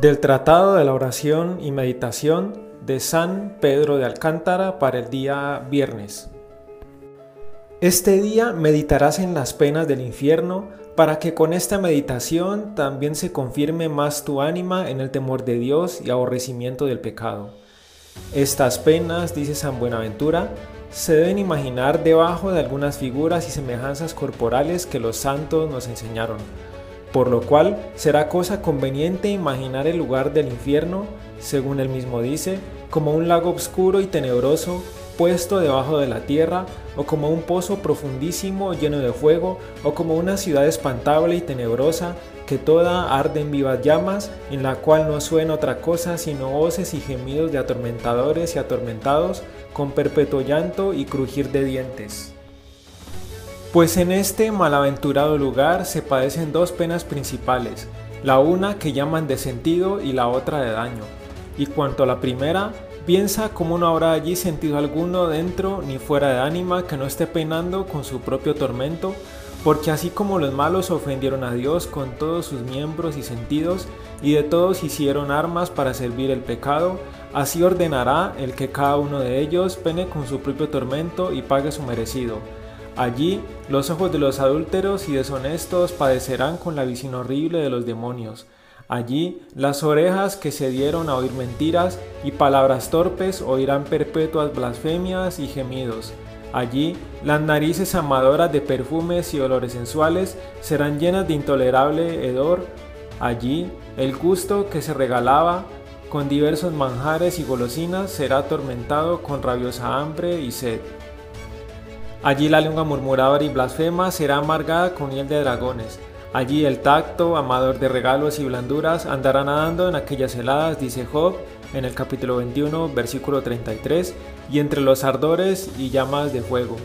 Del Tratado de la Oración y Meditación de San Pedro de Alcántara para el día viernes. Este día meditarás en las penas del infierno para que con esta meditación también se confirme más tu ánima en el temor de Dios y aborrecimiento del pecado. Estas penas, dice San Buenaventura, se deben imaginar debajo de algunas figuras y semejanzas corporales que los santos nos enseñaron, por lo cual será cosa conveniente imaginar el lugar del infierno, según él mismo dice, como un lago oscuro y tenebroso puesto debajo de la tierra, o como un pozo profundísimo lleno de fuego, o como una ciudad espantable y tenebrosa, que toda arde en vivas llamas, en la cual no suena otra cosa sino voces y gemidos de atormentadores y atormentados, con perpetuo llanto y crujir de dientes. Pues en este malaventurado lugar se padecen dos penas principales, la una que llaman de sentido y la otra de daño. Y cuanto a la primera, piensa cómo no habrá allí sentido alguno dentro ni fuera de ánima que no esté penando con su propio tormento, porque así como los malos ofendieron a Dios con todos sus miembros y sentidos, y de todos hicieron armas para servir el pecado, así ordenará el que cada uno de ellos pene con su propio tormento y pague su merecido. Allí los ojos de los adúlteros y deshonestos padecerán con la visión horrible de los demonios. Allí las orejas que se dieron a oír mentiras y palabras torpes oirán perpetuas blasfemias y gemidos. Allí las narices amadoras de perfumes y olores sensuales serán llenas de intolerable hedor. Allí el gusto que se regalaba con diversos manjares y golosinas será atormentado con rabiosa hambre y sed. Allí la lengua murmuradora y blasfema será amargada con hiel de dragones. Allí el tacto, amador de regalos y blanduras, andará nadando en aquellas heladas, dice Job en el capítulo 21, versículo 33, y entre los ardores y llamas de fuego.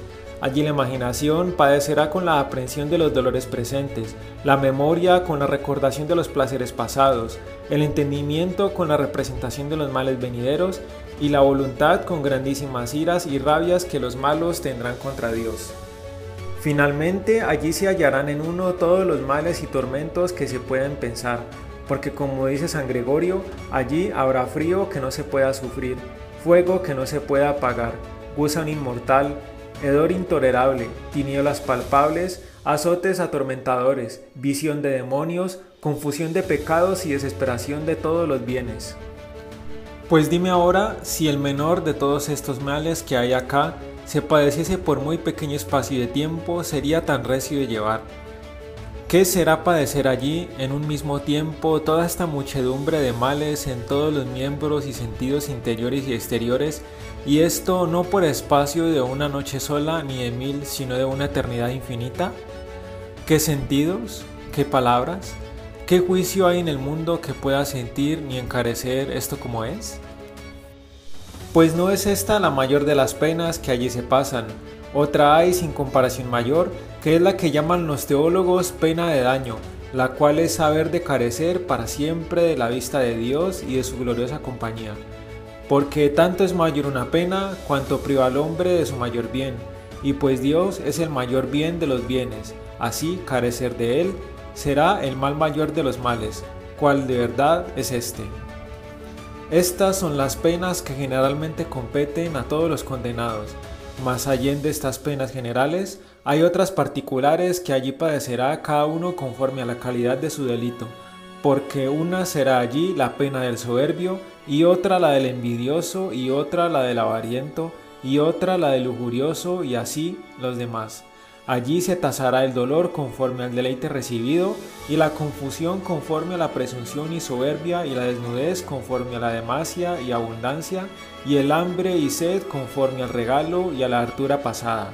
Allí la imaginación padecerá con la aprensión de los dolores presentes, la memoria con la recordación de los placeres pasados, el entendimiento con la representación de los males venideros y la voluntad con grandísimas iras y rabias que los malos tendrán contra Dios. Finalmente allí se hallarán en uno todos los males y tormentos que se pueden pensar, porque como dice San Gregorio, allí habrá frío que no se pueda sufrir, fuego que no se pueda apagar, gusano inmortal, hedor intolerable, tinieblas palpables, azotes atormentadores, visión de demonios, confusión de pecados y desesperación de todos los bienes. Pues dime ahora si el menor de todos estos males que hay acá se padeciese por muy pequeño espacio de tiempo sería tan recio de llevar. ¿Qué será padecer allí en un mismo tiempo toda esta muchedumbre de males en todos los miembros y sentidos interiores y exteriores, y esto no por espacio de una noche sola ni de mil, sino de una eternidad infinita? ¿Qué sentidos? ¿Qué palabras? ¿Qué juicio hay en el mundo que pueda sentir ni encarecer esto como es? Pues no es esta la mayor de las penas que allí se pasan, otra hay sin comparación mayor, que es la que llaman los teólogos pena de daño, la cual es saber de carecer para siempre de la vista de Dios y de su gloriosa compañía. Porque tanto es mayor una pena cuanto priva al hombre de su mayor bien, y pues Dios es el mayor bien de los bienes, así carecer de él será el mal mayor de los males, cual de verdad es este. Estas son las penas que generalmente competen a todos los condenados, más allá de estas penas generales, hay otras particulares que allí padecerá cada uno conforme a la calidad de su delito, porque una será allí la pena del soberbio, y otra la del envidioso, y otra la del avariento, y otra la del lujurioso, y así los demás. Allí se tasará el dolor conforme al deleite recibido, y la confusión conforme a la presunción y soberbia, y la desnudez conforme a la demasia y abundancia, y el hambre y sed conforme al regalo y a la hartura pasada.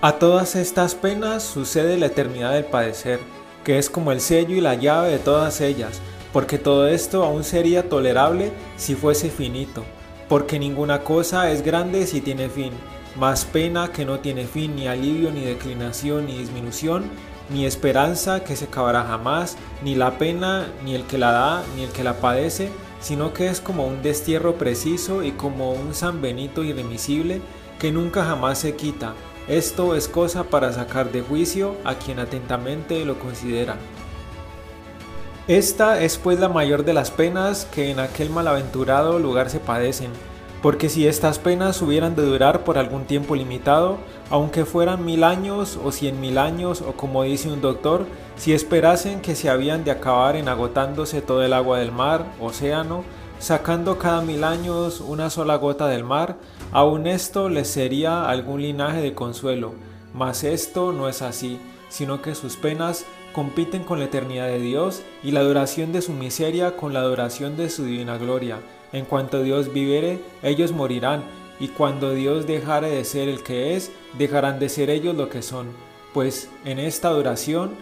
A todas estas penas sucede la eternidad del padecer, que es como el sello y la llave de todas ellas, porque todo esto aún sería tolerable si fuese finito, porque ninguna cosa es grande si tiene fin más pena que no tiene fin, ni alivio, ni declinación, ni disminución, ni esperanza que se acabará jamás, ni la pena, ni el que la da, ni el que la padece, sino que es como un destierro preciso y como un San Benito irremisible que nunca jamás se quita. Esto es cosa para sacar de juicio a quien atentamente lo considera. Esta es pues la mayor de las penas que en aquel malaventurado lugar se padecen, porque si estas penas hubieran de durar por algún tiempo limitado, aunque fueran mil años o cien mil años, o como dice un doctor, si esperasen que se habían de acabar en agotándose todo el agua del mar, océano, sacando cada mil años una sola gota del mar, aun esto les sería algún linaje de consuelo, mas esto no es así, sino que sus penas compiten con la eternidad de Dios y la duración de su miseria con la duración de su divina gloria. En cuanto Dios vivere, ellos morirán, y cuando Dios dejare de ser el que es, dejarán de ser ellos lo que son. Pues en esta duración,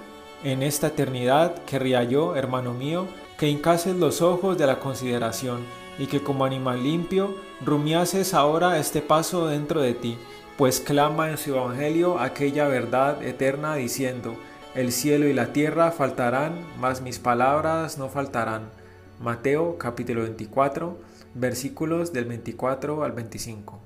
en esta eternidad, querría yo, hermano mío, que hincases los ojos de la consideración, y que como animal limpio, rumiases ahora este paso dentro de ti, pues clama en su Evangelio aquella verdad eterna diciendo, el cielo y la tierra faltarán, mas mis palabras no faltarán. Mateo capítulo 24, versículos del 24 al 25.